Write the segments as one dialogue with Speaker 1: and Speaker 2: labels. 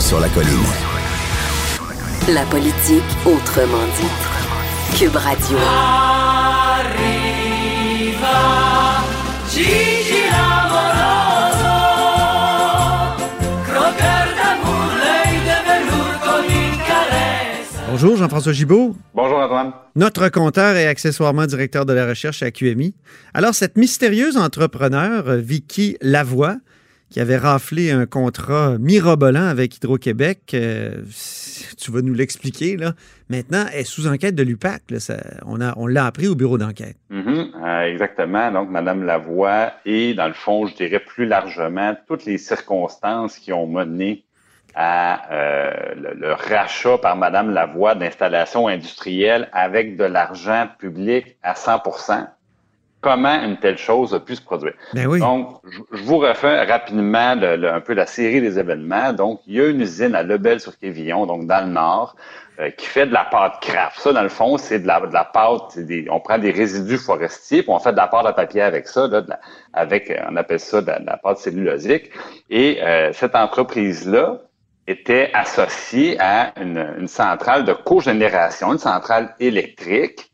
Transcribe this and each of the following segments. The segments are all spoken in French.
Speaker 1: sur la colline.
Speaker 2: La politique autrement dit. Cube Radio.
Speaker 3: Bonjour Jean-François Gibault.
Speaker 4: Bonjour Antoine.
Speaker 3: Notre compteur et accessoirement directeur de la recherche à QMI. Alors, cette mystérieuse entrepreneur, Vicky Lavoie, qui avait raflé un contrat mirobolant avec Hydro-Québec, euh, tu vas nous l'expliquer, là. Maintenant, elle est sous enquête de l'UPAC. on, a, on l'a appris au bureau d'enquête.
Speaker 4: Mm-hmm. Euh, exactement. Donc, Mme Lavoie et, dans le fond, je dirais plus largement, toutes les circonstances qui ont mené à euh, le, rachat par Mme Lavoie d'installations industrielles avec de l'argent public à 100 Comment une telle chose a pu se produire?
Speaker 3: Ben oui.
Speaker 4: Donc, je, vous refais rapidement un peu la série des événements. Donc, il y a une usine à Lebel-sur-Quévillon, donc dans le nord, euh, qui fait de la pâte craft. Ça, dans le fond, c'est de la, de la pâte, on prend des résidus forestiers, puis on fait de la pâte à papier avec ça, là, avec, on appelle ça de la, pâte cellulosique. Et euh, cette entreprise-là, était associé à une, une centrale de cogénération, une centrale électrique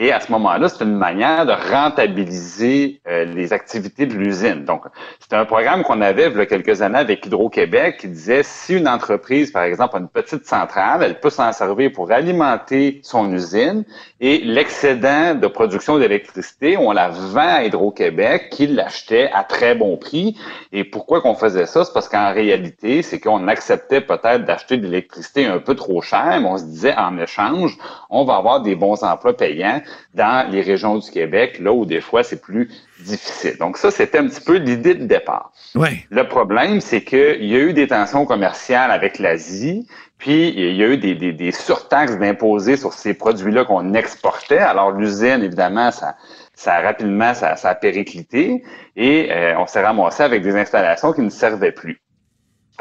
Speaker 4: et à ce moment-là, c'est une manière de rentabiliser euh, les activités de l'usine. Donc, c'est un programme qu'on avait il y a quelques années avec Hydro-Québec qui disait si une entreprise, par exemple, a une petite centrale, elle peut s'en servir pour alimenter son usine et l'excédent de production d'électricité, on la vend à Hydro-Québec qui l'achetait à très bon prix. Et pourquoi qu'on faisait ça? C'est parce qu'en réalité, c'est qu'on acceptait peut-être d'acheter de l'électricité un peu trop cher, mais on se disait en échange, on va avoir des bons emplois payants dans les régions du Québec, là où des fois c'est plus difficile. Donc ça, c'était un petit peu l'idée de départ.
Speaker 3: Ouais.
Speaker 4: Le problème, c'est qu'il y a eu des tensions commerciales avec l'Asie, puis il y a eu des, des, des surtaxes d'imposer sur ces produits-là qu'on exportait. Alors l'usine, évidemment, ça, ça a rapidement ça, ça a périclité et euh, on s'est ramassé avec des installations qui ne servaient plus.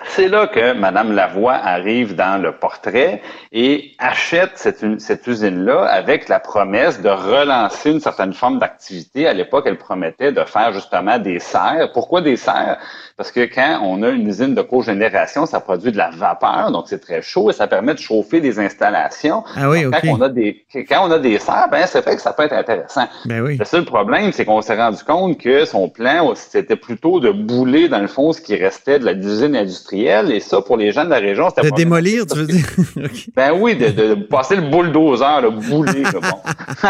Speaker 4: C'est là que Mme Lavoie arrive dans le portrait et achète cette, cette usine-là avec la promesse de relancer une certaine forme d'activité. À l'époque, elle promettait de faire justement des serres. Pourquoi des serres? Parce que quand on a une usine de cogénération, ça produit de la vapeur, donc c'est très chaud et ça permet de chauffer des installations.
Speaker 3: Ah oui,
Speaker 4: quand, on a des, quand on a des serres, ben, ça fait que ça peut être intéressant.
Speaker 3: Ben oui.
Speaker 4: Le seul problème, c'est qu'on s'est rendu compte que son plan, c'était plutôt de bouler, dans le fond, ce qui restait de la usine industrielle. Et ça, pour les gens de la région, c'était
Speaker 3: De démolir, tu veux dire?
Speaker 4: Ben oui, de, de, passer le bulldozer, le bouler. bon.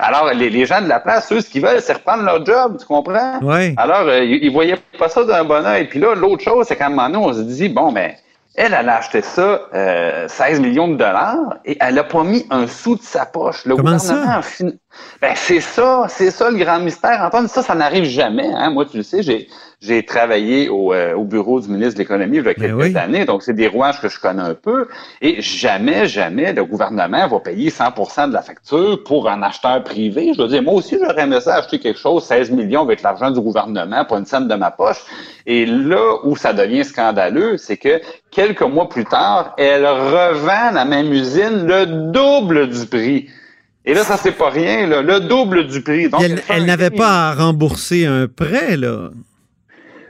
Speaker 4: Alors, les, les, gens de la place, eux, ce qu'ils veulent, c'est reprendre leur job, tu comprends?
Speaker 3: Oui.
Speaker 4: Alors, euh, ils, ils voyaient pas ça d'un bon et Puis là, l'autre chose, c'est qu'à un moment donné, on se dit, bon, mais elle, elle a acheté ça euh, 16 millions de dollars et elle n'a pas mis un sou de sa poche.
Speaker 3: Le Comment gouvernement
Speaker 4: ça? Ben, c'est ça, c'est ça le grand mystère. Antoine, ça, ça n'arrive jamais. Hein? Moi, tu le sais, j'ai, j'ai travaillé au, euh, au, bureau du ministre de l'Économie il y a quelques années, donc c'est des rouages que je connais un peu. Et jamais, jamais le gouvernement va payer 100% de la facture pour un acheteur privé. Je veux dire, moi aussi, j'aurais aimé ça acheter quelque chose, 16 millions avec l'argent du gouvernement pour une scène de ma poche. Et là où ça devient scandaleux, c'est que quelques mois plus tard, elle revend la même usine le double du prix. Et là, ça, c'est pas rien, là, le double du prix.
Speaker 3: Donc, elle, elle n'avait pas à rembourser un prêt, là.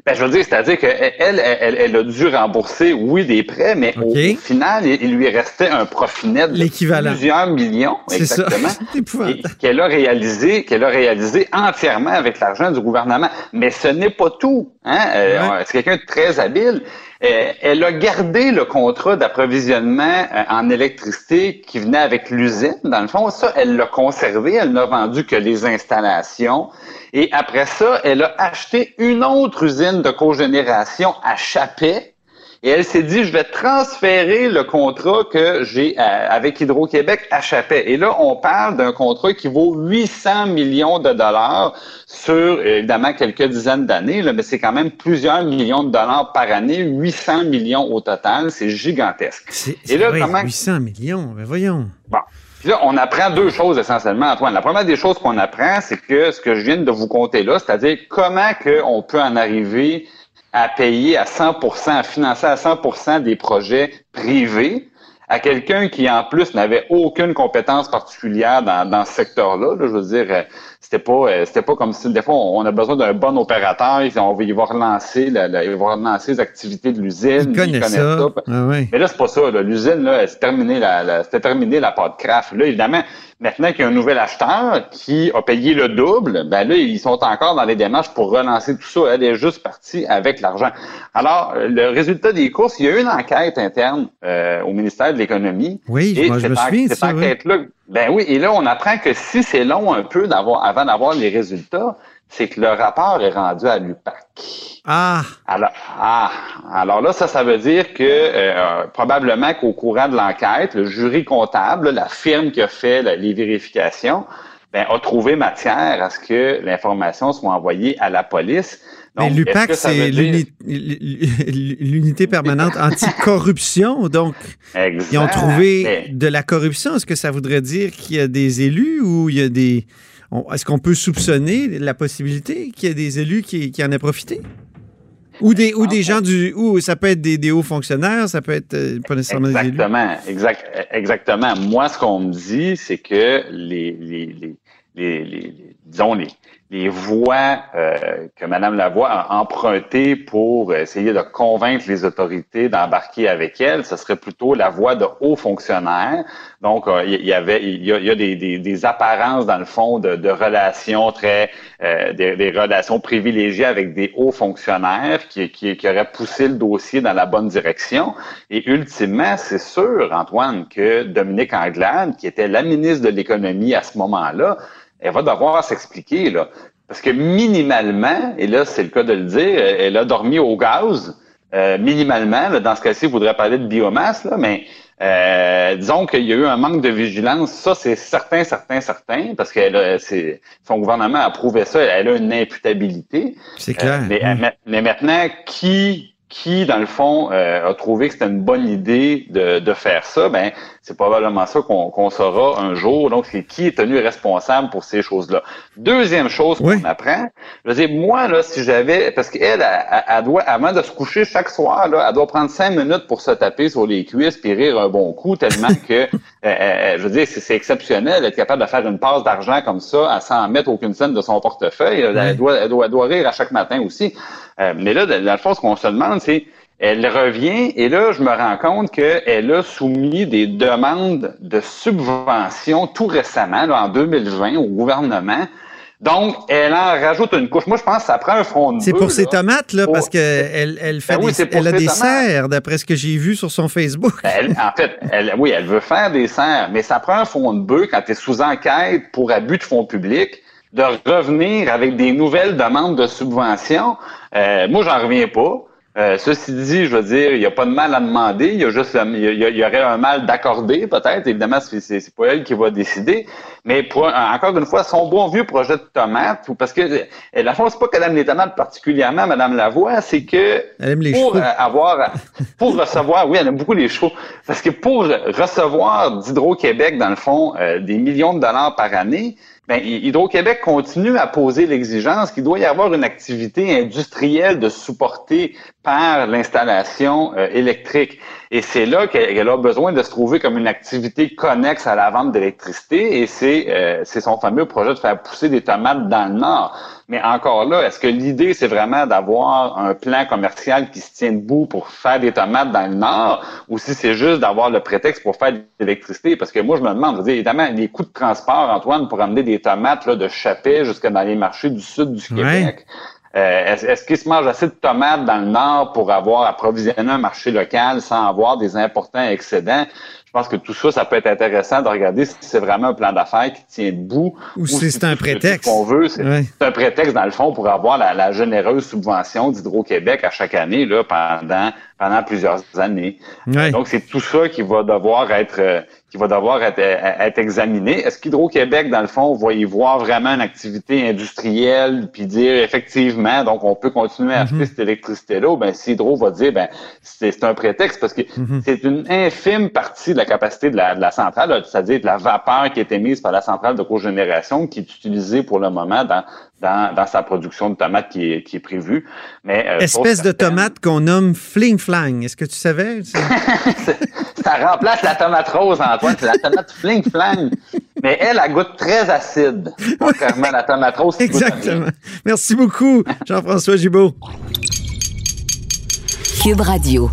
Speaker 4: Ben, je veux dire, c'est-à-dire qu'elle, elle, elle, a dû rembourser, oui, des prêts, mais au final, il, lui restait un profit net de plusieurs millions, exactement, qu'elle a réalisé, qu'elle a réalisé entièrement avec l'argent du gouvernement. Mais ce n'est pas tout. Hein? Euh, c'est quelqu'un de très habile. Euh, elle a gardé le contrat d'approvisionnement euh, en électricité qui venait avec l'usine. Dans le fond, ça, elle l'a conservé. Elle n'a vendu que les installations. Et après ça, elle a acheté une autre usine de cogénération à Chapet. Et elle s'est dit, je vais transférer le contrat que j'ai euh, avec Hydro-Québec à Chapet. Et là, on parle d'un contrat qui vaut 800 millions de dollars sur, évidemment, quelques dizaines d'années, mais c'est quand même plusieurs millions de dollars par année, 800 millions au total. C'est gigantesque.
Speaker 3: Et là, comment... 800 millions, mais voyons.
Speaker 4: Bon. Puis là, on apprend deux choses essentiellement, Antoine. La première des choses qu'on apprend, c'est que ce que je viens de vous compter là, c'est-à-dire comment on peut en arriver à payer à 100% à financer à 100% des projets privés à quelqu'un qui, en plus, n'avait aucune compétence particulière dans, dans ce secteur-là. je veux dire, c'était pas, c'était pas comme si des fois on a besoin d'un bon opérateur, on va, il va relancer, il va relancer les activités de l'usine.
Speaker 3: Il connaît ça. Ah
Speaker 4: Mais là, c'est pas ça. L'usine, là, c'est terminé la, c'était terminé la pâte craft. Là, évidemment, Maintenant qu'il y a un nouvel acheteur qui a payé le double, ben là, ils sont encore dans les démarches pour relancer tout ça. Elle est juste partie avec l'argent. Alors, le résultat des courses, il y a eu une enquête interne euh, au ministère de l'Économie.
Speaker 3: Oui, moi, je me souviens cette
Speaker 4: enquête-là. Ben oui, et là, on apprend que si c'est long un peu d'avoir avant d'avoir les résultats, c'est que le rapport est rendu à l'UPAC.
Speaker 3: Ah.
Speaker 4: Alors, ah. Alors là, ça, ça veut dire que euh, probablement qu'au courant de l'enquête, le jury comptable, la firme qui a fait les vérifications, ben, a trouvé matière à ce que l'information soit envoyée à la police.
Speaker 3: Mais l'UPAC, c'est l'unité permanente anticorruption. Donc, ils ont trouvé de la corruption. Est-ce que ça voudrait dire qu'il y a des élus ou il y a des est-ce qu'on peut soupçonner la possibilité qu'il y ait des élus qui, en aient profité? Ou des, ou des gens du. Ou ça peut être des, hauts fonctionnaires, ça peut être euh, pas nécessairement des élus.
Speaker 4: Exactement. exactement. Moi, ce qu'on me dit, c'est que les, les, les, disons, les, les voies euh, que Mme Lavoie a empruntées pour essayer de convaincre les autorités d'embarquer avec elle, ce serait plutôt la voie de hauts fonctionnaires. Donc, euh, il y, avait, il y a, des, des, apparences dans le fond de, de relations très, euh, des, relations privilégiées avec des hauts fonctionnaires qui, qui, qui auraient poussé le dossier dans la bonne direction. Et ultimement, c'est sûr, Antoine, que Dominique Anglade, qui était la ministre de l'économie à ce moment-là, elle va devoir s'expliquer, là. Parce que minimalement, et là, c'est le cas de le dire, elle a dormi au gaz. Euh, minimalement, dans ce cas-ci, il voudrait parler de biomasse, là, mais euh, disons qu'il y a eu un manque de vigilance. Ça, c'est certain, certain, certain, parce que son gouvernement a prouvé ça. Elle a une imputabilité.
Speaker 3: C'est clair.
Speaker 4: Euh, mais, mais, maintenant, qui qui, dans le fond, euh, a trouvé que c'était une bonne idée de, de faire ça, ben c'est probablement ça qu'on saura un jour. Donc, c'est qui est tenu responsable pour ces choses-là. Deuxième chose qu'on apprend, je veux dire, moi, là, si j'avais, parce qu'elle, elle, elle, doit, avant de se coucher chaque soir, là, elle doit prendre cinq minutes pour se taper sur les cuisses puis rire un bon coup, tellement que, euh, euh, je veux dire, c'est exceptionnel d'être capable de faire une passe d'argent comme ça à en mettre aucune scène de son portefeuille. Elle, doit, elle, doit, elle doit rire à chaque matin aussi. Euh, mais là, dans le fond, ce qu'on se demande, c'est elle revient et là, je me rends compte qu'elle a soumis des demandes de subvention tout récemment, là, en 2020, au gouvernement. Donc, elle en rajoute une couche. Moi, je pense que ça prend un front de
Speaker 3: C'est pour ses tomates, là, parce qu'elle elle fait ben des, elle a des serres, d'après ce que j'ai vu sur son Facebook.
Speaker 4: Ben, en fait, elle, oui, elle veut faire des serres, mais ça prend un fond de bœuf quand tu es sous enquête pour abus de fonds publics de revenir avec des nouvelles demandes de subventions. Euh, moi, j'en reviens pas. Euh, ceci dit, je veux dire, il n'y a pas de mal à demander, il y a juste, il y, aurait un mal d'accorder peut-être. Évidemment, c'est pas elle qui va décider. Mais pour, encore une fois, son bon vieux projet de tomates, parce que euh, la chose, c'est pas qu'elle aime les tomates particulièrement, Madame Lavoie, c'est que pour avoir, pour recevoir, oui, elle aime beaucoup les chevaux, parce que pour recevoir d'Hydro-Québec, dans le fond, des millions de dollars par année, ben, Hydro-Québec continue à poser l'exigence qu'il doit y avoir une activité industrielle de supporter par l'installation euh, électrique. Et c'est là qu'elle a besoin de se trouver comme une activité connexe à la vente d'électricité et c'est euh, c'est son fameux projet de faire pousser des tomates dans le Nord. Mais encore là, est-ce que l'idée, c'est vraiment d'avoir un plan commercial qui se tient debout pour faire des tomates dans le Nord? Ou si c'est juste d'avoir le prétexte pour faire de l'électricité? Parce que moi, je me demande, je veux dire, évidemment, les coûts de transport, Antoine, pour amener des tomates là, de Chapet jusque dans les marchés du sud du Québec. Euh, est-ce, qu'il se mange assez de tomates dans le Nord pour avoir approvisionné un marché local sans avoir des importants excédents? Je pense que tout ça, ça peut être intéressant de regarder si c'est vraiment un plan d'affaires qui tient debout.
Speaker 3: Ou, si c'est un prétexte.
Speaker 4: qu'on veut, c'est, un prétexte, dans le fond, pour avoir la, généreuse subvention d'Hydro-Québec à chaque année là, pendant, pendant plusieurs années. Donc, c'est tout ça qui va devoir être euh, qui va devoir être, être examiné. Est-ce qu'Hydro-Québec, dans le fond, va y voir vraiment une activité industrielle, puis dire effectivement, donc on peut continuer à acheter mhm. cette électricité-là, ben si Hydro va dire, ben c'est un prétexte parce que mhm. c'est une infime partie de la capacité de la, de la centrale, c'est-à-dire de la vapeur qui est émise par la centrale de cogénération qui est utilisée pour le moment dans, dans, dans sa production de tomates qui est, qui est prévue. Mais,
Speaker 3: euh, Espèce de tomate qu'on nomme fling flang. Est-ce que tu savais?
Speaker 4: ça remplace la tomate rose, Antoine. C'est la tomate fling flang. Mais elle, elle goûte très acide, contrairement à la tomate rose.
Speaker 3: Exactement. Merci beaucoup, Jean-François Gibault.
Speaker 2: Cube Radio.